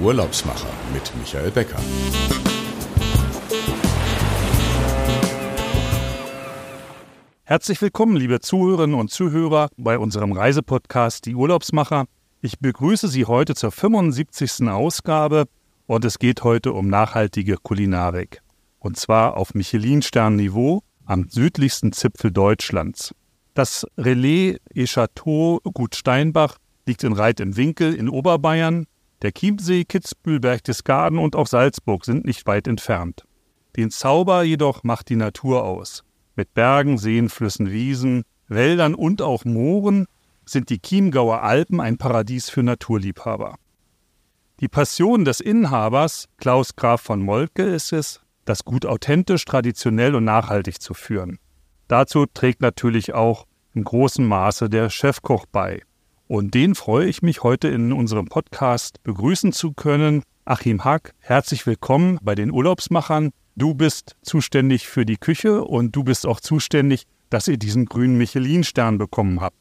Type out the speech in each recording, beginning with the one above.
Urlaubsmacher mit Michael Becker. Herzlich willkommen, liebe Zuhörerinnen und Zuhörer, bei unserem Reisepodcast Die Urlaubsmacher. Ich begrüße Sie heute zur 75. Ausgabe und es geht heute um nachhaltige Kulinarik. Und zwar auf Michelin-Stern-Niveau am südlichsten Zipfel Deutschlands. Das Relais et Chateau Gut Steinbach liegt in Reit im Winkel in Oberbayern. Der Chiemsee, Kitzbühel, Berchtesgaden und auch Salzburg sind nicht weit entfernt. Den Zauber jedoch macht die Natur aus. Mit Bergen, Seen, Flüssen, Wiesen, Wäldern und auch Mooren sind die Chiemgauer Alpen ein Paradies für Naturliebhaber. Die Passion des Inhabers, Klaus Graf von Moltke, ist es, das Gut authentisch, traditionell und nachhaltig zu führen. Dazu trägt natürlich auch im großen Maße der Chefkoch bei. Und den freue ich mich heute in unserem Podcast begrüßen zu können. Achim Hack, herzlich willkommen bei den Urlaubsmachern. Du bist zuständig für die Küche und du bist auch zuständig, dass ihr diesen grünen Michelin-Stern bekommen habt.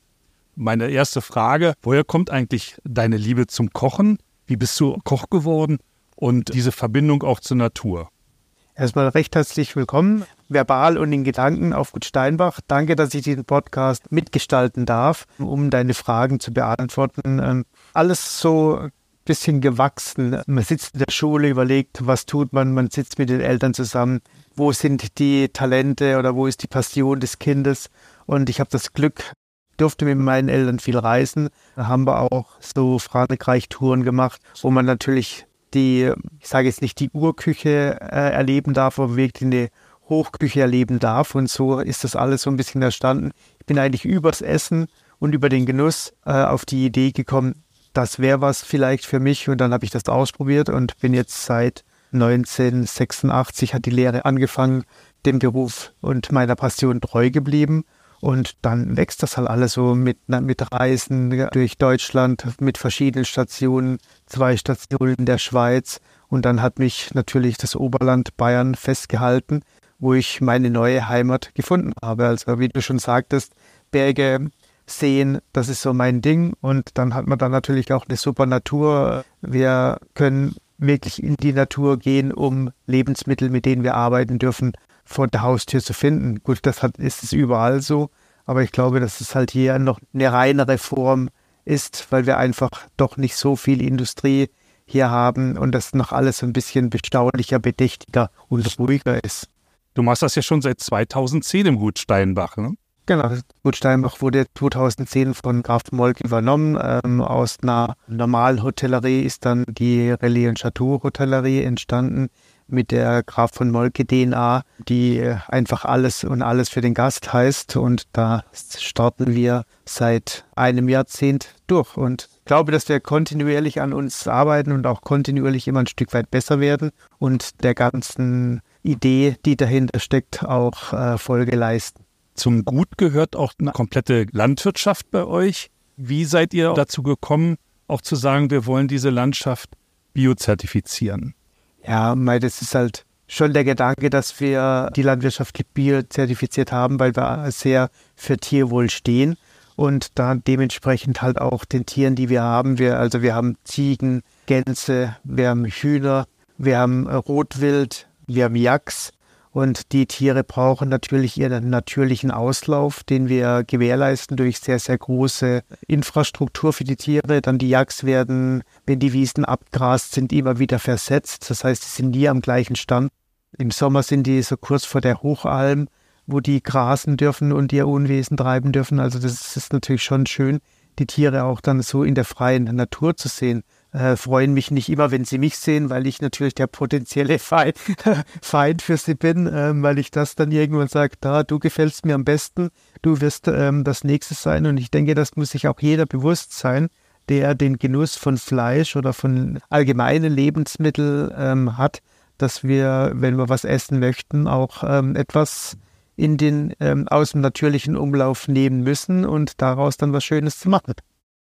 Meine erste Frage, woher kommt eigentlich deine Liebe zum Kochen? Wie bist du Koch geworden? Und diese Verbindung auch zur Natur? Erstmal recht herzlich willkommen, verbal und in Gedanken auf Gut Steinbach. Danke, dass ich diesen Podcast mitgestalten darf, um deine Fragen zu beantworten. Ähm, alles so ein bisschen gewachsen. Man sitzt in der Schule, überlegt, was tut man, man sitzt mit den Eltern zusammen. Wo sind die Talente oder wo ist die Passion des Kindes? Und ich habe das Glück, durfte mit meinen Eltern viel reisen. Da haben wir auch so Frankreich-Touren gemacht, wo man natürlich die, ich sage jetzt nicht die Urküche äh, erleben darf, aber wirklich eine Hochküche erleben darf. Und so ist das alles so ein bisschen entstanden. Ich bin eigentlich übers Essen und über den Genuss äh, auf die Idee gekommen, das wäre was vielleicht für mich. Und dann habe ich das ausprobiert und bin jetzt seit 1986 hat die Lehre angefangen, dem Beruf und meiner Passion treu geblieben. Und dann wächst das halt alles so mit, mit Reisen durch Deutschland, mit verschiedenen Stationen, zwei Stationen in der Schweiz. Und dann hat mich natürlich das Oberland Bayern festgehalten, wo ich meine neue Heimat gefunden habe. Also wie du schon sagtest, Berge, Seen, das ist so mein Ding. Und dann hat man dann natürlich auch eine super Natur. Wir können wirklich in die Natur gehen, um Lebensmittel, mit denen wir arbeiten dürfen, vor der Haustür zu finden. Gut, das hat, ist es überall so, aber ich glaube, dass es halt hier noch eine reinere Form ist, weil wir einfach doch nicht so viel Industrie hier haben und das noch alles ein bisschen bestaulicher, bedächtiger und ruhiger ist. Du machst das ja schon seit 2010 im Gut Steinbach, ne? Genau, Gut Steinbach wurde 2010 von Graf Molk übernommen. Ähm, aus einer normalen Hotellerie ist dann die Relais und Chateau Hotellerie entstanden, mit der Graf von Molke DNA, die einfach alles und alles für den Gast heißt. Und da starten wir seit einem Jahrzehnt durch und glaube, dass wir kontinuierlich an uns arbeiten und auch kontinuierlich immer ein Stück weit besser werden und der ganzen Idee, die dahinter steckt, auch äh, Folge leisten. Zum Gut gehört auch eine komplette Landwirtschaft bei euch. Wie seid ihr dazu gekommen, auch zu sagen, wir wollen diese Landschaft biozertifizieren? Ja, weil das ist halt schon der Gedanke, dass wir die Landwirtschaft biozertifiziert haben, weil wir sehr für Tierwohl stehen und da dementsprechend halt auch den Tieren, die wir haben. Wir, also wir haben Ziegen, Gänse, wir haben Hühner, wir haben Rotwild, wir haben Yaks und die Tiere brauchen natürlich ihren natürlichen Auslauf, den wir gewährleisten durch sehr, sehr große Infrastruktur für die Tiere. Dann die Jagds werden, wenn die Wiesen abgrast sind, immer wieder versetzt. Das heißt, sie sind nie am gleichen Stand. Im Sommer sind die so kurz vor der Hochalm, wo die grasen dürfen und ihr Unwesen treiben dürfen. Also das ist natürlich schon schön, die Tiere auch dann so in der freien Natur zu sehen äh, freuen mich nicht immer, wenn sie mich sehen, weil ich natürlich der potenzielle Feind, Feind für sie bin, ähm, weil ich das dann irgendwann sage, da, du gefällst mir am besten, du wirst ähm, das Nächste sein. Und ich denke, das muss sich auch jeder bewusst sein, der den Genuss von Fleisch oder von allgemeinen Lebensmitteln ähm, hat, dass wir, wenn wir was essen möchten, auch ähm, etwas in den ähm, aus dem natürlichen Umlauf nehmen müssen und daraus dann was Schönes zu machen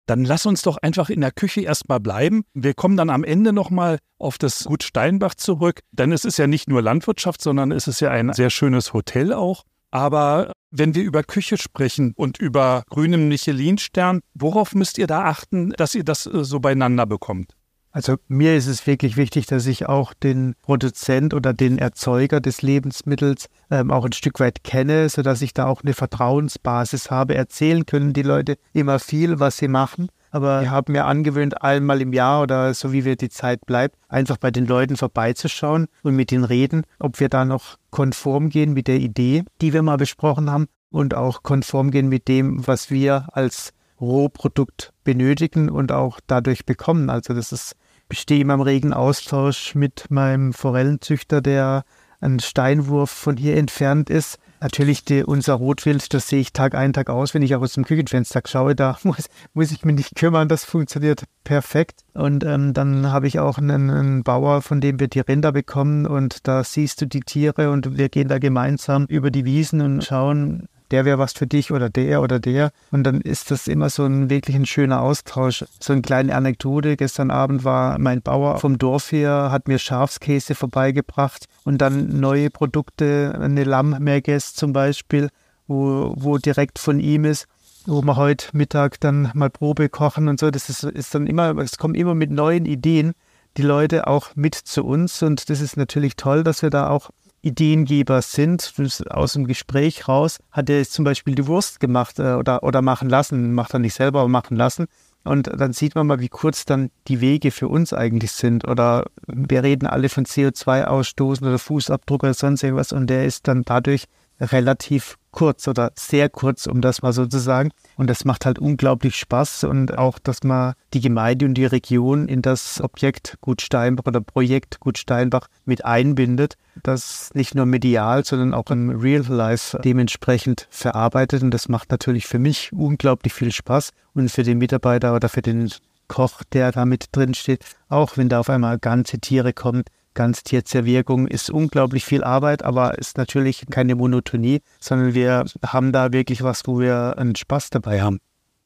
dann lass uns doch einfach in der Küche erstmal bleiben. Wir kommen dann am Ende nochmal auf das Gut Steinbach zurück, denn es ist ja nicht nur Landwirtschaft, sondern es ist ja ein sehr schönes Hotel auch. Aber wenn wir über Küche sprechen und über grünem Michelin-Stern, worauf müsst ihr da achten, dass ihr das äh, so beieinander bekommt? Also mir ist es wirklich wichtig, dass ich auch den Produzent oder den Erzeuger des Lebensmittels ähm, auch ein Stück weit kenne, sodass ich da auch eine Vertrauensbasis habe. Erzählen können die Leute immer viel, was sie machen. Aber ich habe mir angewöhnt, einmal im Jahr oder so wie wir die Zeit bleibt, einfach bei den Leuten vorbeizuschauen und mit ihnen reden, ob wir da noch konform gehen mit der Idee, die wir mal besprochen haben und auch konform gehen mit dem, was wir als Rohprodukt benötigen und auch dadurch bekommen. Also das ist bestehe immer im regen Austausch mit meinem Forellenzüchter, der ein Steinwurf von hier entfernt ist. Natürlich die, unser Rotwild, das sehe ich Tag ein, Tag aus, wenn ich auch aus dem Küchenfenster schaue, da muss, muss ich mich nicht kümmern, das funktioniert perfekt. Und ähm, dann habe ich auch einen, einen Bauer, von dem wir die Rinder bekommen und da siehst du die Tiere und wir gehen da gemeinsam über die Wiesen und schauen, der wäre was für dich oder der oder der. Und dann ist das immer so ein wirklich ein schöner Austausch. So eine kleine Anekdote. Gestern Abend war mein Bauer vom Dorf hier, hat mir Schafskäse vorbeigebracht und dann neue Produkte, eine Lammmerges zum Beispiel, wo, wo direkt von ihm ist wo wir heute Mittag dann mal Probe kochen und so. Das ist, ist dann immer, es kommen immer mit neuen Ideen die Leute auch mit zu uns und das ist natürlich toll, dass wir da auch Ideengeber sind. Aus dem Gespräch raus hat er zum Beispiel die Wurst gemacht äh, oder, oder machen lassen, macht er nicht selber, aber machen lassen. Und dann sieht man mal, wie kurz dann die Wege für uns eigentlich sind. Oder wir reden alle von CO2-Ausstoßen oder Fußabdruck oder sonst irgendwas. Und der ist dann dadurch relativ kurz oder sehr kurz, um das mal so zu sagen. Und das macht halt unglaublich Spaß und auch, dass man die Gemeinde und die Region in das Objekt Gut Steinbach oder Projekt Gut Steinbach mit einbindet, das nicht nur medial, sondern auch im Real Life dementsprechend verarbeitet. Und das macht natürlich für mich unglaublich viel Spaß und für den Mitarbeiter oder für den Koch, der da mit drin steht, auch wenn da auf einmal ganze Tiere kommen, Ganztierzerwirkung ist unglaublich viel Arbeit, aber ist natürlich keine Monotonie, sondern wir haben da wirklich was, wo wir einen Spaß dabei haben.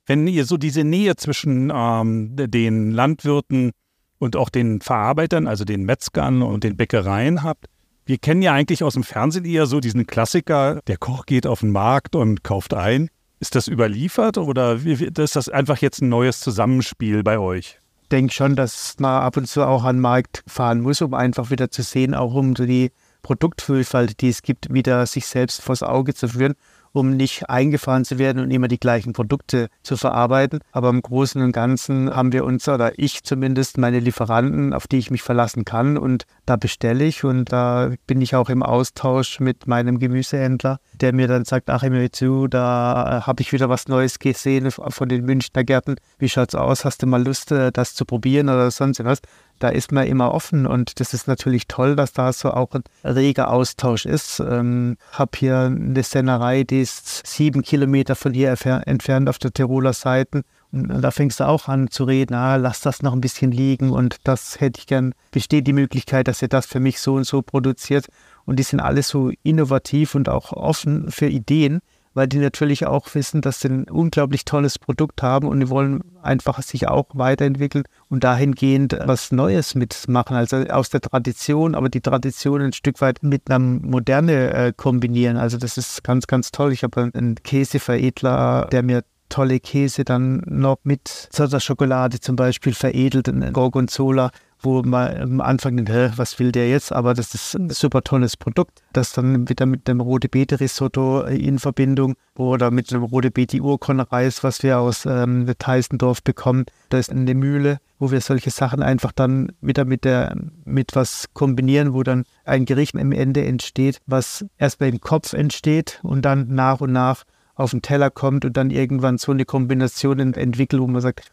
Wenn ihr so diese Nähe zwischen ähm, den Landwirten und auch den Verarbeitern, also den Metzgern und den Bäckereien habt, wir kennen ja eigentlich aus dem Fernsehen eher so diesen Klassiker, der Koch geht auf den Markt und kauft ein. Ist das überliefert oder ist das einfach jetzt ein neues Zusammenspiel bei euch? Denke schon, dass man ab und zu auch an den Markt fahren muss, um einfach wieder zu sehen, auch um die Produktvielfalt, die es gibt, wieder sich selbst vors Auge zu führen um nicht eingefahren zu werden und immer die gleichen Produkte zu verarbeiten. Aber im Großen und Ganzen haben wir uns, oder ich zumindest, meine Lieferanten, auf die ich mich verlassen kann. Und da bestelle ich und da bin ich auch im Austausch mit meinem Gemüsehändler, der mir dann sagt, ach, mir zu, da äh, habe ich wieder was Neues gesehen von den Münchner Gärten. Wie schaut's aus? Hast du mal Lust, äh, das zu probieren oder sonst was? Da ist man immer offen und das ist natürlich toll, dass da so auch ein reger Austausch ist. Ähm, habe hier eine Sennerei, die ist sieben Kilometer von hier entfernt auf der Tiroler Seite. Und da fängst du auch an zu reden, ah, lass das noch ein bisschen liegen und das hätte ich gern, besteht die Möglichkeit, dass ihr das für mich so und so produziert. Und die sind alle so innovativ und auch offen für Ideen weil die natürlich auch wissen, dass sie ein unglaublich tolles Produkt haben und die wollen einfach sich auch weiterentwickeln und dahingehend was Neues mitmachen, also aus der Tradition, aber die Tradition ein Stück weit mit einer Moderne äh, kombinieren. Also das ist ganz, ganz toll. Ich habe einen Käseveredler, der mir tolle Käse dann noch mit Schokolade zum Beispiel veredelt, ein Gorgonzola wo man am Anfang denkt, was will der jetzt? Aber das ist ein super tolles Produkt, das dann wieder mit dem rote Beete Risotto in Verbindung oder mit dem rote Beete Urkonreis, was wir aus ähm, Teisendorf bekommen. Da ist eine Mühle, wo wir solche Sachen einfach dann wieder mit der, mit was kombinieren, wo dann ein Gericht am Ende entsteht, was erst im Kopf entsteht und dann nach und nach auf den Teller kommt und dann irgendwann so eine Kombination entwickelt, wo man sagt,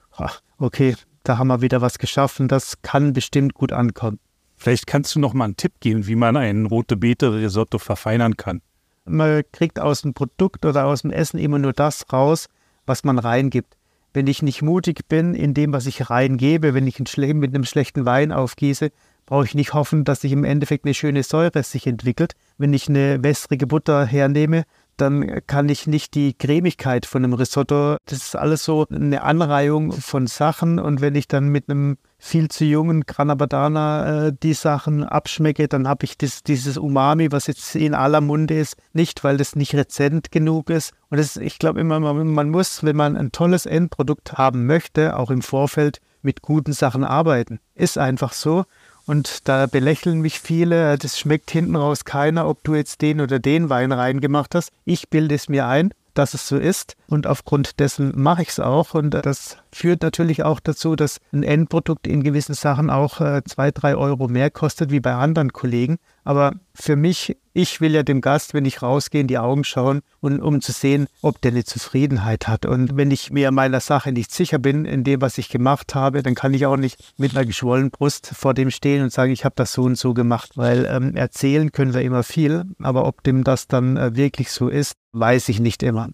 okay, da haben wir wieder was geschaffen, das kann bestimmt gut ankommen. Vielleicht kannst du noch mal einen Tipp geben, wie man ein rote Beete Risotto verfeinern kann. Man kriegt aus dem Produkt oder aus dem Essen immer nur das raus, was man reingibt. Wenn ich nicht mutig bin in dem, was ich reingebe, wenn ich einen mit einem schlechten Wein aufgieße, brauche ich nicht hoffen, dass sich im Endeffekt eine schöne Säure sich entwickelt. Wenn ich eine wässrige Butter hernehme, dann kann ich nicht die Cremigkeit von einem Risotto, das ist alles so eine Anreihung von Sachen und wenn ich dann mit einem viel zu jungen Granabadana äh, die Sachen abschmecke, dann habe ich das, dieses Umami, was jetzt in aller Munde ist, nicht, weil das nicht rezent genug ist. Und das, ich glaube immer, man, man muss, wenn man ein tolles Endprodukt haben möchte, auch im Vorfeld, mit guten Sachen arbeiten. Ist einfach so. Und da belächeln mich viele, das schmeckt hinten raus keiner, ob du jetzt den oder den Wein reingemacht hast. Ich bilde es mir ein dass es so ist. Und aufgrund dessen mache ich es auch. Und das führt natürlich auch dazu, dass ein Endprodukt in gewissen Sachen auch äh, zwei, drei Euro mehr kostet wie bei anderen Kollegen. Aber für mich, ich will ja dem Gast, wenn ich rausgehe, in die Augen schauen und um zu sehen, ob der eine Zufriedenheit hat. Und wenn ich mir meiner Sache nicht sicher bin, in dem, was ich gemacht habe, dann kann ich auch nicht mit einer geschwollenen Brust vor dem stehen und sagen, ich habe das so und so gemacht. Weil ähm, erzählen können wir immer viel, aber ob dem das dann äh, wirklich so ist, weiß ich nicht immer.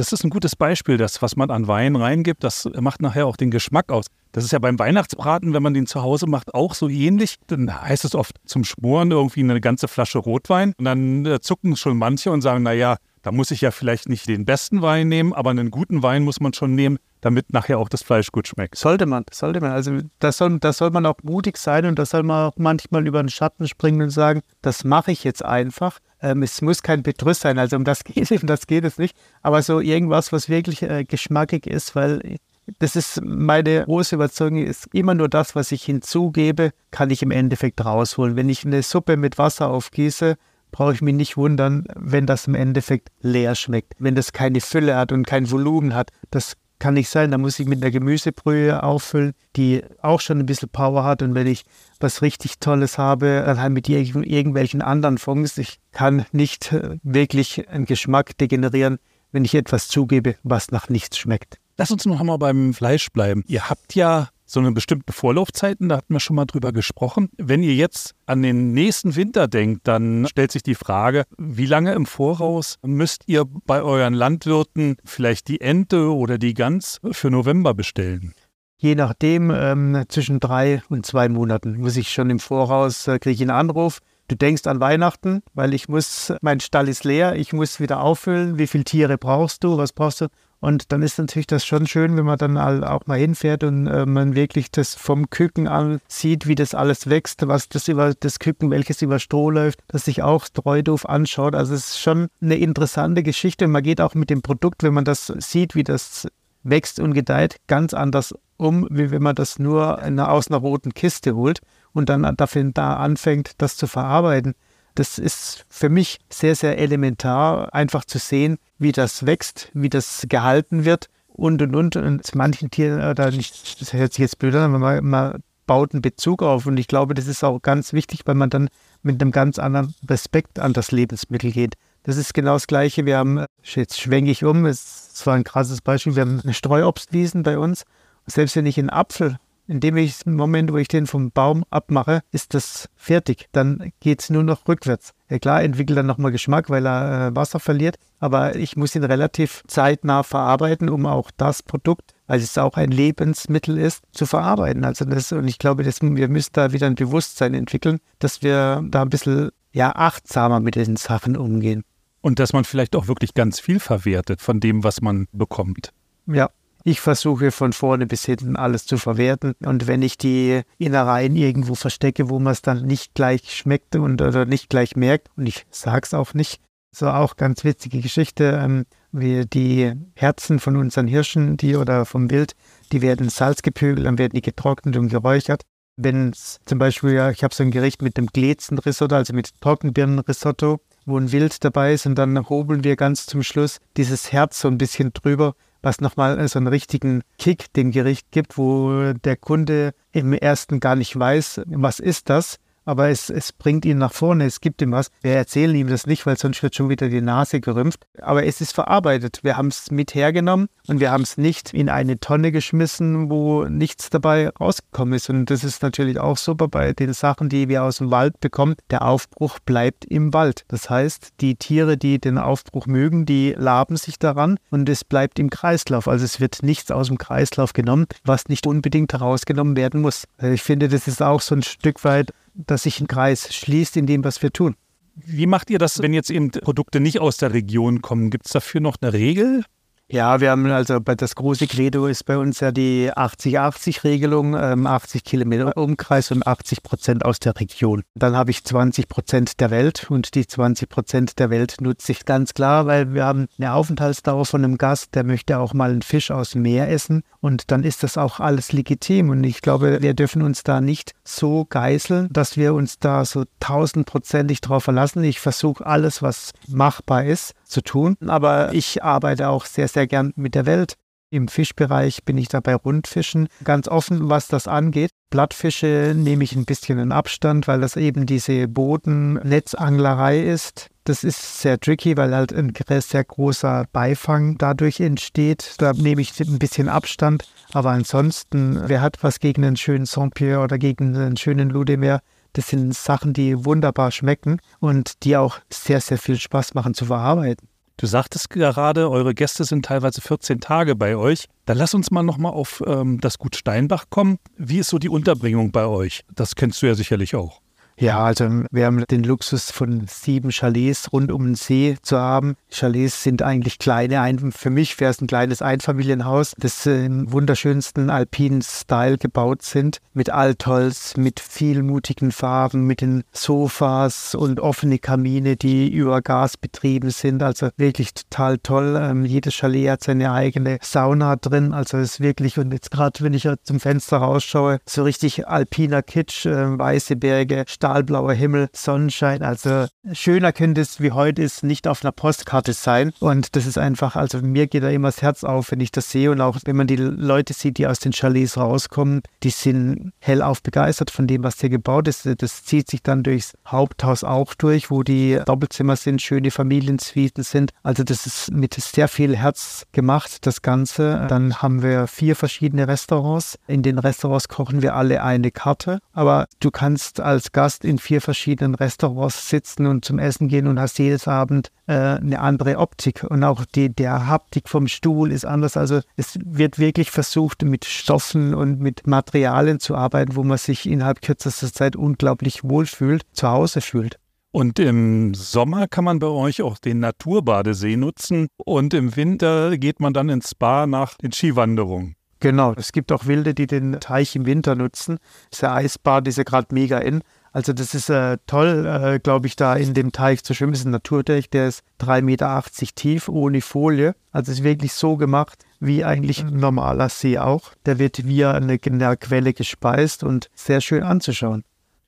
Das ist ein gutes Beispiel, das, was man an Wein reingibt, das macht nachher auch den Geschmack aus. Das ist ja beim Weihnachtsbraten, wenn man den zu Hause macht, auch so ähnlich. Dann heißt es oft zum Schmoren irgendwie eine ganze Flasche Rotwein. Und dann äh, zucken schon manche und sagen, naja, da muss ich ja vielleicht nicht den besten Wein nehmen, aber einen guten Wein muss man schon nehmen, damit nachher auch das Fleisch gut schmeckt. Sollte man, sollte man. Also da soll, da soll man auch mutig sein und da soll man auch manchmal über den Schatten springen und sagen, das mache ich jetzt einfach. Ähm, es muss kein Betrüss sein, also um das geht es, um das geht es nicht. Aber so irgendwas, was wirklich äh, geschmackig ist, weil das ist meine große Überzeugung, ist immer nur das, was ich hinzugebe, kann ich im Endeffekt rausholen. Wenn ich eine Suppe mit Wasser aufgieße, brauche ich mich nicht wundern, wenn das im Endeffekt leer schmeckt. Wenn das keine Fülle hat und kein Volumen hat, das kann nicht sein. Da muss ich mit einer Gemüsebrühe auffüllen, die auch schon ein bisschen Power hat. Und wenn ich was richtig Tolles habe, dann halt mit irgendwelchen anderen Fonds. Ich kann nicht äh, wirklich einen Geschmack degenerieren, wenn ich etwas zugebe, was nach nichts schmeckt. Lass uns noch einmal beim Fleisch bleiben. Ihr habt ja so eine bestimmte Vorlaufzeiten, da hatten wir schon mal drüber gesprochen. Wenn ihr jetzt an den nächsten Winter denkt, dann stellt sich die Frage, wie lange im Voraus müsst ihr bei euren Landwirten vielleicht die Ente oder die Gans für November bestellen? Je nachdem, ähm, zwischen drei und zwei Monaten muss ich schon im Voraus, äh, kriege ich einen Anruf. Du denkst an Weihnachten, weil ich muss, mein Stall ist leer, ich muss wieder auffüllen. Wie viele Tiere brauchst du? Was brauchst du? Und dann ist natürlich das schon schön, wenn man dann auch mal hinfährt und äh, man wirklich das vom Küken an sieht, wie das alles wächst, was das über das Küken, welches über Stroh läuft, das sich auch Streudorf anschaut. Also es ist schon eine interessante Geschichte. Man geht auch mit dem Produkt, wenn man das sieht, wie das wächst und gedeiht, ganz anders um, wie wenn man das nur aus einer roten Kiste holt und dann dafür da anfängt, das zu verarbeiten. Das ist für mich sehr, sehr elementar, einfach zu sehen, wie das wächst, wie das gehalten wird und und und. Und manchen Tieren, äh, da nicht, das hört sich jetzt blöd an, aber man, man baut einen Bezug auf. Und ich glaube, das ist auch ganz wichtig, weil man dann mit einem ganz anderen Respekt an das Lebensmittel geht. Das ist genau das Gleiche. Wir haben, jetzt schwenke ich um, es war ein krasses Beispiel, wir haben eine Streuobstwiesen bei uns. Selbst wenn ich einen Apfel in dem ich im Moment, wo ich den vom Baum abmache, ist das fertig. Dann geht es nur noch rückwärts. Ja klar, entwickelt er nochmal Geschmack, weil er äh, Wasser verliert, aber ich muss ihn relativ zeitnah verarbeiten, um auch das Produkt, weil es auch ein Lebensmittel ist, zu verarbeiten. Also das, und ich glaube, das, wir müssen da wieder ein Bewusstsein entwickeln, dass wir da ein bisschen ja, achtsamer mit den Sachen umgehen. Und dass man vielleicht auch wirklich ganz viel verwertet von dem, was man bekommt. Ja, ich versuche von vorne bis hinten alles zu verwerten. Und wenn ich die Innereien irgendwo verstecke, wo man es dann nicht gleich schmeckt und oder nicht gleich merkt, und ich sage es auch nicht, so auch ganz witzige Geschichte, ähm, wie die Herzen von unseren Hirschen, die oder vom Wild, die werden salzgepögelt, dann werden die getrocknet und geräuchert. Wenn es zum Beispiel, ja, ich habe so ein Gericht mit dem Glezenrisotto, also mit Trockenbirnenrisotto, wo ein Wild dabei ist und dann hobeln wir ganz zum Schluss dieses Herz so ein bisschen drüber was nochmal so einen richtigen Kick dem Gericht gibt, wo der Kunde im ersten gar nicht weiß, was ist das aber es, es bringt ihn nach vorne, es gibt ihm was. Wir erzählen ihm das nicht, weil sonst wird schon wieder die Nase gerümpft. Aber es ist verarbeitet. Wir haben es mit hergenommen und wir haben es nicht in eine Tonne geschmissen, wo nichts dabei rausgekommen ist. Und das ist natürlich auch super bei den Sachen, die wir aus dem Wald bekommen. Der Aufbruch bleibt im Wald. Das heißt, die Tiere, die den Aufbruch mögen, die laben sich daran und es bleibt im Kreislauf. Also es wird nichts aus dem Kreislauf genommen, was nicht unbedingt herausgenommen werden muss. Also ich finde, das ist auch so ein Stück weit dass sich ein Kreis schließt in dem, was wir tun. Wie macht ihr das, wenn jetzt eben Produkte nicht aus der Region kommen? Gibt es dafür noch eine Regel? Ja, wir haben also das große Credo ist bei uns ja die 80-80-Regelung, 80 Kilometer Umkreis und 80 Prozent aus der Region. Dann habe ich 20 Prozent der Welt und die 20 Prozent der Welt nutze ich ganz klar, weil wir haben eine Aufenthaltsdauer von einem Gast, der möchte auch mal einen Fisch aus dem Meer essen und dann ist das auch alles legitim und ich glaube, wir dürfen uns da nicht so geißeln, dass wir uns da so tausendprozentig drauf verlassen. Ich versuche alles, was machbar ist, zu tun, aber ich arbeite auch sehr, sehr gern mit der Welt. Im Fischbereich bin ich dabei Rundfischen ganz offen, was das angeht. Blattfische nehme ich ein bisschen in Abstand, weil das eben diese Bodennetzanglerei ist. Das ist sehr tricky, weil halt ein sehr großer Beifang dadurch entsteht. Da nehme ich ein bisschen Abstand. Aber ansonsten, wer hat was gegen einen schönen Saint-Pierre oder gegen einen schönen Ludemer? Das sind Sachen, die wunderbar schmecken und die auch sehr, sehr viel Spaß machen zu verarbeiten. Du sagtest gerade, eure Gäste sind teilweise 14 Tage bei euch. Dann lass uns mal nochmal auf ähm, das Gut Steinbach kommen. Wie ist so die Unterbringung bei euch? Das kennst du ja sicherlich auch. Ja, also wir haben den Luxus von sieben Chalets rund um den See zu haben. Chalets sind eigentlich kleine, ein, für mich wäre es ein kleines Einfamilienhaus, das im wunderschönsten alpinen Style gebaut sind, mit Altholz, mit viel mutigen Farben, mit den Sofas und offene Kamine, die über Gas betrieben sind. Also wirklich total toll. Ähm, jedes Chalet hat seine eigene Sauna drin. Also ist wirklich, und jetzt gerade, wenn ich zum Fenster rausschaue, so richtig alpiner Kitsch, äh, weiße Berge, Stahl stahlblauer Himmel, Sonnenschein. Also schöner könnte es wie heute ist nicht auf einer Postkarte sein. Und das ist einfach, also mir geht da immer das Herz auf, wenn ich das sehe. Und auch wenn man die Leute sieht, die aus den Chalets rauskommen, die sind hellauf begeistert von dem, was hier gebaut ist. Das zieht sich dann durchs Haupthaus auch durch, wo die Doppelzimmer sind, schöne Familiensuiten sind. Also das ist mit sehr viel Herz gemacht, das Ganze. Dann haben wir vier verschiedene Restaurants. In den Restaurants kochen wir alle eine Karte. Aber du kannst als Gast kannst in vier verschiedenen Restaurants sitzen und zum Essen gehen und hast jedes Abend äh, eine andere Optik. Und auch die, der Haptik vom Stuhl ist anders. Also es wird wirklich versucht, mit Stoffen und mit Materialien zu arbeiten, wo man sich innerhalb kürzester Zeit unglaublich wohlfühlt, zu Hause fühlt. Und im Sommer kann man bei euch auch den Naturbadesee nutzen und im Winter geht man dann ins Spa nach den Skiwanderungen. Genau, es gibt auch Wilde, die den Teich im Winter nutzen. Das ist der Eisbad, ist ja gerade mega in. Also das ist äh, toll, äh, glaube ich, da in dem Teich zu schwimmen. Das ist ein Naturteich, der ist 3,80 Meter tief, ohne Folie. Also es ist wirklich so gemacht, wie eigentlich ein normaler See auch. Der wird via eine, eine Quelle gespeist und sehr schön anzuschauen.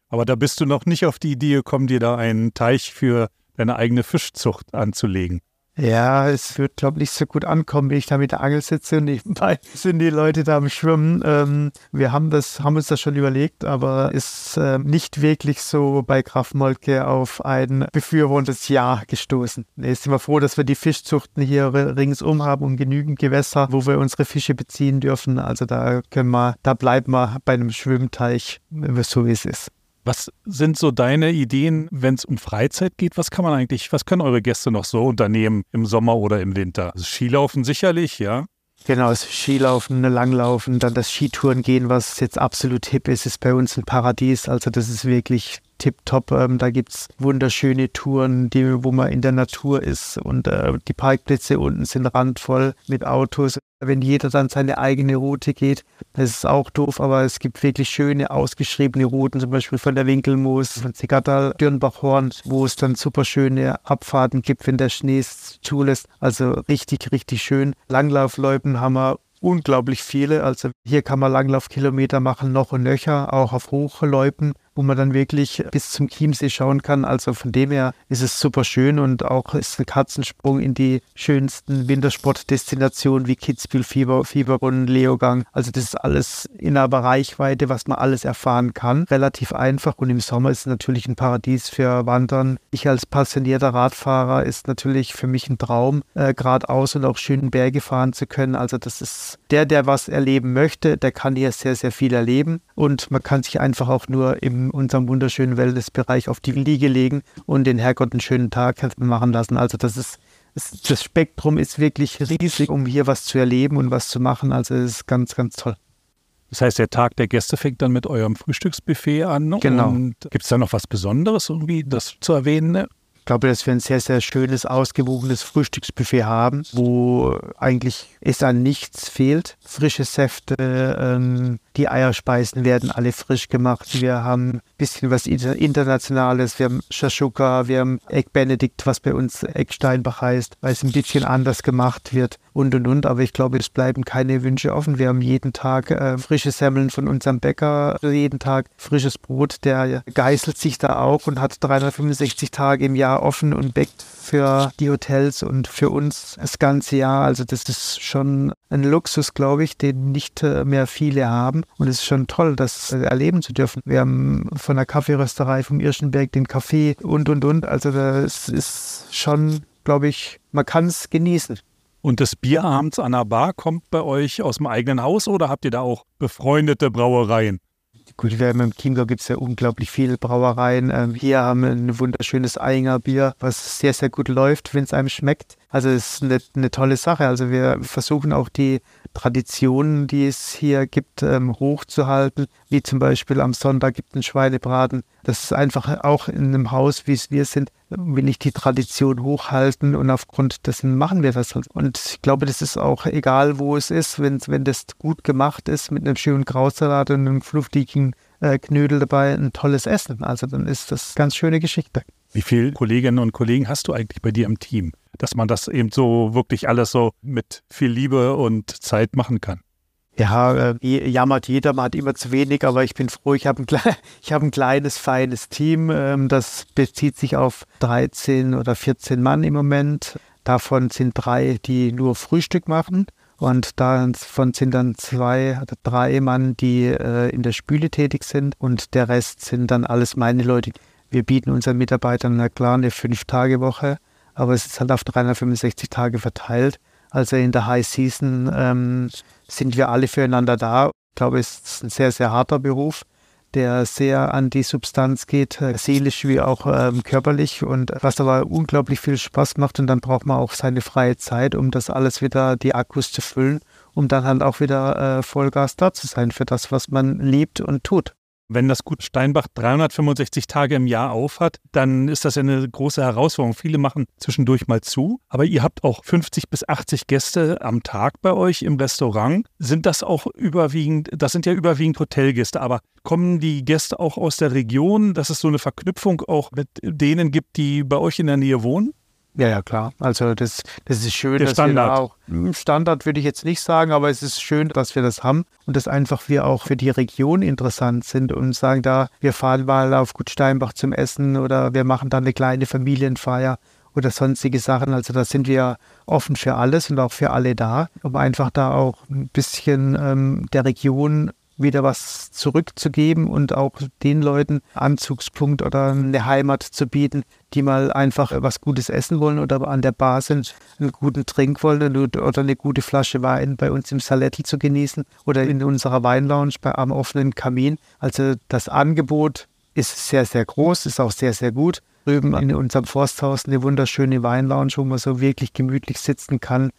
Aber da bist du noch nicht auf die Idee gekommen, dir da einen Teich für deine eigene Fischzucht anzulegen. Ja, es wird, glaube ich, nicht so gut ankommen, wenn ich da mit der Angel sitze und nebenbei sind die Leute da am Schwimmen. Ähm, wir haben das, haben uns das schon überlegt, aber ist äh, nicht wirklich so bei Graf Molke auf ein befürwortendes Ja gestoßen. Nee, sind wir froh, dass wir die Fischzuchten hier ringsum haben und genügend Gewässer, wo wir unsere Fische beziehen dürfen. Also da können wir, da bleiben wir bei einem Schwimmteich, so wie es ist. Was sind so deine Ideen, wenn es um Freizeit geht? Was kann man eigentlich, was können eure Gäste noch so unternehmen im Sommer oder im Winter? Also Skilaufen sicherlich, ja. Genau, das Skilaufen, Langlaufen, dann das Skitouren gehen, was jetzt absolut hip ist, ist bei uns ein Paradies. Also das ist wirklich tipptopp. Ähm, da gibt es wunderschöne Touren, die, wo man in der Natur ist und äh, die Parkplätze unten sind randvoll mit Autos. Wenn jeder dann seine eigene Route geht, das ist auch doof, aber es gibt wirklich schöne, ausgeschriebene Routen, zum Beispiel von der Winkelmoos, von Zigattal, Dürnbachhorn, wo es dann super schöne Abfahrten gibt, wenn der Schnee zulässt. Also richtig, richtig schön. Langlaufläupen haben wir unglaublich viele. Also hier kann man Langlaufkilometer machen, noch und nöcher, auch auf Hochläupen wo man dann wirklich bis zum Chiemsee schauen kann. Also von dem her ist es super schön und auch ist ein Katzensprung in die schönsten Wintersportdestinationen wie Kitzbühel, Fieber, Fieberbrunn, Leogang. Also das ist alles in einer Reichweite, was man alles erfahren kann. Relativ einfach und im Sommer ist es natürlich ein Paradies für Wandern. Ich als passionierter Radfahrer ist natürlich für mich ein Traum, äh, geradeaus und auch schönen Berge fahren zu können. Also das ist der, der was erleben möchte, der kann hier sehr, sehr viel erleben und man kann sich einfach auch nur im unserem wunderschönen Wellnessbereich auf die Liege legen und den Herrgott einen schönen Tag machen lassen. Also das ist das Spektrum ist wirklich riesig, um hier was zu erleben und was zu machen. Also es ist ganz, ganz toll. Das heißt, der Tag der Gäste fängt dann mit eurem Frühstücksbuffet an. Genau. Und gibt es da noch was Besonderes, irgendwie das zu erwähnen? Ich glaube, dass wir ein sehr, sehr schönes, ausgewogenes Frühstücksbuffet haben, wo eigentlich es an nichts fehlt. Frische Säfte, ähm, die Eierspeisen werden alle frisch gemacht. Wir haben ein bisschen was Internationales. Wir haben Shashuka, wir haben Egg Benedict, was bei uns Egg Steinbach heißt, weil es ein bisschen anders gemacht wird und und und. Aber ich glaube, es bleiben keine Wünsche offen. Wir haben jeden Tag äh, frische Semmeln von unserem Bäcker, jeden Tag frisches Brot. Der geißelt sich da auch und hat 365 Tage im Jahr offen und bäckt für die Hotels und für uns das ganze Jahr. Also das ist schon ein Luxus, glaube ich, den nicht äh, mehr viele haben. Und es ist schon toll, das erleben zu dürfen. Wir haben von der Kaffeerösterei vom Irschenberg den Kaffee und, und, und. Also das ist schon, glaube ich, man kann es genießen. Und das Bier abends an der Bar kommt bei euch aus dem eigenen Haus oder habt ihr da auch befreundete Brauereien? Gut, wir haben im Chiemgau gibt es ja unglaublich viele Brauereien. Ähm, hier haben wir ein wunderschönes Einger Bier, was sehr, sehr gut läuft, wenn es einem schmeckt. Also es ist eine, eine, tolle Sache. Also wir versuchen auch die Traditionen, die es hier gibt, ähm, hochzuhalten. Wie zum Beispiel am Sonntag gibt es einen Schweinebraten. Das ist einfach auch in einem Haus, wie es wir sind, will ich die Tradition hochhalten und aufgrund dessen machen wir das. Und ich glaube, das ist auch egal, wo es ist, wenn, wenn das gut gemacht ist mit einem schönen Krautsalat und einem fluftigen äh, Knödel dabei, ein tolles Essen. Also dann ist das ganz schöne Geschichte. Wie viele Kolleginnen und Kollegen hast du eigentlich bei dir im Team, dass man das eben so wirklich alles so mit viel Liebe und Zeit machen kann? Ja, äh, jammert jeder, man hat immer zu wenig, aber ich bin froh, ich habe ein, hab ein kleines, feines Team. Ähm, das bezieht sich auf 13 oder 14 Mann im Moment. Davon sind drei, die nur Frühstück machen. Und davon sind dann zwei oder drei Mann, die äh, in der Spüle tätig sind. Und der Rest sind dann alles meine Leute. Wir bieten unseren Mitarbeitern na klar eine Fünf-Tage-Woche, aber es ist halt auf 365 Tage verteilt. Also in der High Season ähm, sind wir alle füreinander da. Ich glaube, es ist ein sehr, sehr harter Beruf, der sehr an die Substanz geht, äh, seelisch wie auch ähm, körperlich und was aber unglaublich viel Spaß macht. Und dann braucht man auch seine freie Zeit, um das alles wieder, die Akkus zu füllen, um dann halt auch wieder äh, Vollgas da zu sein für das, was man liebt und tut. Wenn das Gut Steinbach 365 Tage im Jahr aufhat, dann ist das ja eine große Herausforderung. Viele machen zwischendurch mal zu, aber ihr habt auch 50 bis 80 Gäste am Tag bei euch im Restaurant. Sind das auch überwiegend, das sind ja überwiegend Hotelgäste, aber kommen die Gäste auch aus der Region, dass es so eine Verknüpfung auch mit denen gibt, die bei euch in der Nähe wohnen? Ja, ja, klar. Also das, das ist schön, Der dass Standard. wir auch hm, Standard würde ich jetzt nicht sagen, aber es ist schön, dass wir das haben und dass einfach wir auch für die Region interessant sind und sagen da, wir fahren mal auf Gut Steinbach zum Essen oder wir machen da eine kleine Familienfeier oder sonstige Sachen. Also da sind wir offen für alles und auch für alle da, um einfach da auch ein bisschen ähm, der Region wieder was zurückzugeben und auch den Leuten Anzugspunkt oder eine Heimat zu bieten, die mal einfach was Gutes essen wollen oder an der Bar sind, einen guten Trink wollen oder eine gute Flasche Wein bei uns im Salettl zu genießen oder in unserer Weinlounge bei, am offenen Kamin. Also das Angebot ist sehr, sehr groß, ist auch sehr, sehr gut. Drüben in unserem Forsthaus eine wunderschöne Weinlounge, wo man so wirklich gemütlich sitzen kann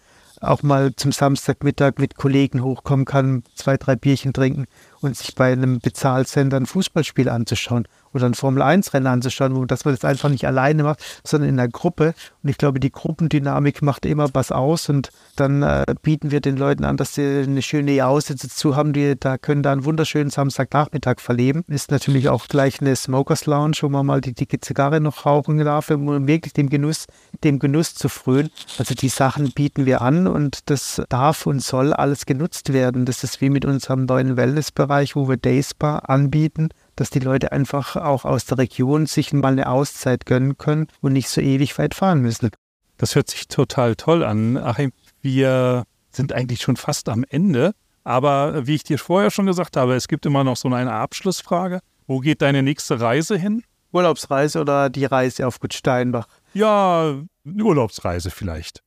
auch mal zum Samstagmittag mit Kollegen hochkommen kann, zwei, drei Bierchen trinken und sich bei einem Bezahlsender ein Fußballspiel anzuschauen oder ein Formel-1-Rennen anzuschauen, wo dass man das einfach nicht alleine macht, sondern in einer Gruppe. Und ich glaube, die Gruppendynamik macht immer was aus und dann äh, bieten wir den Leuten an, dass sie eine schöne Jause dazu haben, die da können da einen wunderschönen Samstagnachmittag verleben. Ist natürlich auch gleich eine Smokers Lounge, wo man mal die dicke Zigarre noch rauchen darf, um wirklich dem Genuss, dem Genuss zu frönen. Also die Sachen bieten wir an und das darf und soll alles genutzt werden. Das ist wie mit unserem neuen Wellnessbereich, wo wir Day Spa anbieten dass die Leute einfach auch aus der Region sich mal eine Auszeit gönnen können und nicht so ewig weit fahren müssen. Das hört sich total toll an. Achim, wir sind eigentlich schon fast am Ende. Aber wie ich dir vorher schon gesagt habe, es gibt immer noch so eine Abschlussfrage. Wo geht deine nächste Reise hin? Urlaubsreise oder die Reise auf Gut Steinbach? Ja, Urlaubsreise vielleicht.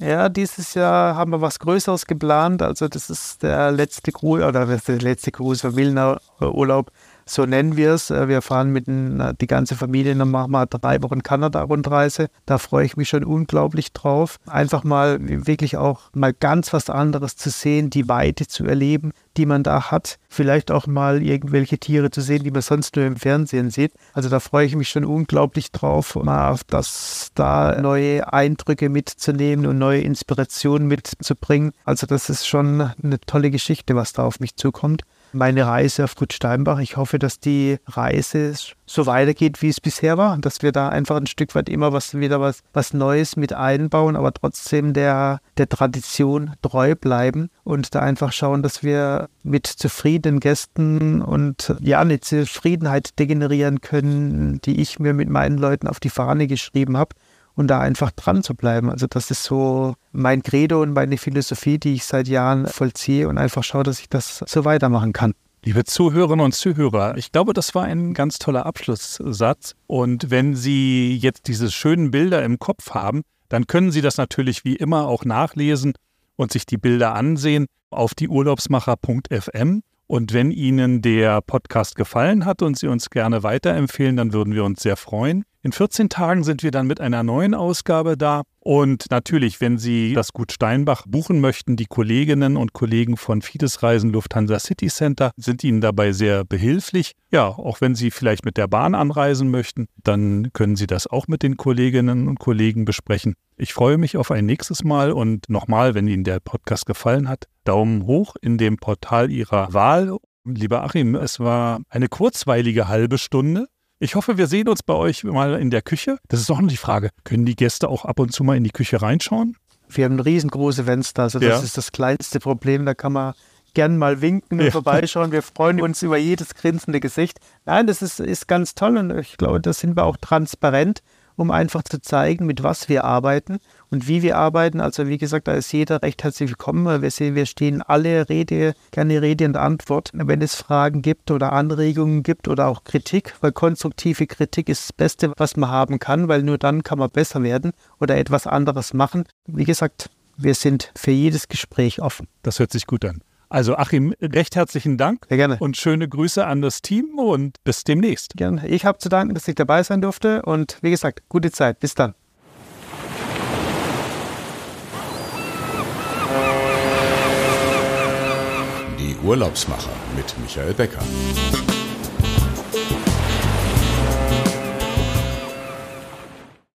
Ja, dieses Jahr haben wir was Größeres geplant. Also das ist der letzte Gruß oder der letzte Gruß Familienurlaub so nennen wir es. Äh, wir fahren mit die ganze Familie, dann machen wir drei Wochen Kanada-Rundreise. Da freue ich mich schon unglaublich drauf. Einfach mal wirklich auch mal ganz was anderes zu sehen, die Weite zu erleben, die man da hat. Vielleicht auch mal irgendwelche Tiere zu sehen, die man sonst nur im Fernsehen sieht. Also da freue ich mich schon unglaublich drauf, mal auf das da neue Eindrücke mitzunehmen und neue Inspirationen mitzubringen. Also das ist schon eine tolle Geschichte, was da auf mich zukommt meine Reise auf Gut Steinbach. Ich hoffe, dass die Reise so weitergeht, wie es bisher war, dass wir da einfach ein Stück weit immer was wieder was, was Neues mit einbauen, aber trotzdem der, der Tradition treu bleiben und da einfach schauen, dass wir mit zufriedenen Gästen und ja, eine Zufriedenheit degenerieren können, die ich mir mit meinen Leuten auf die Fahne geschrieben habe und da einfach dran zu bleiben. Also das ist so mein Credo und meine Philosophie, die ich seit Jahren vollziehe und einfach schaue, dass ich das so weitermachen kann. Liebe Zuhörerinnen und Zuhörer, ich glaube, das war ein ganz toller Abschlusssatz. Und wenn Sie jetzt diese schönen Bilder im Kopf haben, dann können Sie das natürlich wie immer auch nachlesen und sich die Bilder ansehen auf die Urlaubsmacher.fm. Und wenn Ihnen der Podcast gefallen hat und Sie uns gerne weiterempfehlen, dann würden wir uns sehr freuen. In 14 Tagen sind wir dann mit einer neuen Ausgabe da. Und natürlich, wenn Sie das Gut Steinbach buchen möchten, die Kolleginnen und Kollegen von Fides Reisen Lufthansa City Center sind Ihnen dabei sehr behilflich. Ja, auch wenn Sie vielleicht mit der Bahn anreisen möchten, dann können Sie das auch mit den Kolleginnen und Kollegen besprechen. Ich freue mich auf ein nächstes Mal und nochmal, wenn Ihnen der Podcast gefallen hat, Daumen hoch in dem Portal Ihrer Wahl. Lieber Achim, es war eine kurzweilige halbe Stunde. Ich hoffe, wir sehen uns bei euch mal in der Küche. Das ist auch noch die Frage. Können die Gäste auch ab und zu mal in die Küche reinschauen? Wir haben riesengroße Fenster, also das ja. ist das kleinste Problem. Da kann man gern mal winken und ja. vorbeischauen. Wir freuen uns über jedes grinsende Gesicht. Nein, das ist, ist ganz toll und ich glaube, da sind wir auch transparent um einfach zu zeigen, mit was wir arbeiten und wie wir arbeiten. Also wie gesagt, da ist jeder recht herzlich willkommen. Wir, sehen, wir stehen alle Rede, gerne Rede und Antwort, wenn es Fragen gibt oder Anregungen gibt oder auch Kritik, weil konstruktive Kritik ist das Beste, was man haben kann, weil nur dann kann man besser werden oder etwas anderes machen. Wie gesagt, wir sind für jedes Gespräch offen. Das hört sich gut an. Also Achim, recht herzlichen Dank. Sehr gerne. Und schöne Grüße an das Team und bis demnächst. Gerne. Ich habe zu danken, dass ich dabei sein durfte und wie gesagt, gute Zeit. Bis dann. Die Urlaubsmacher mit Michael Becker.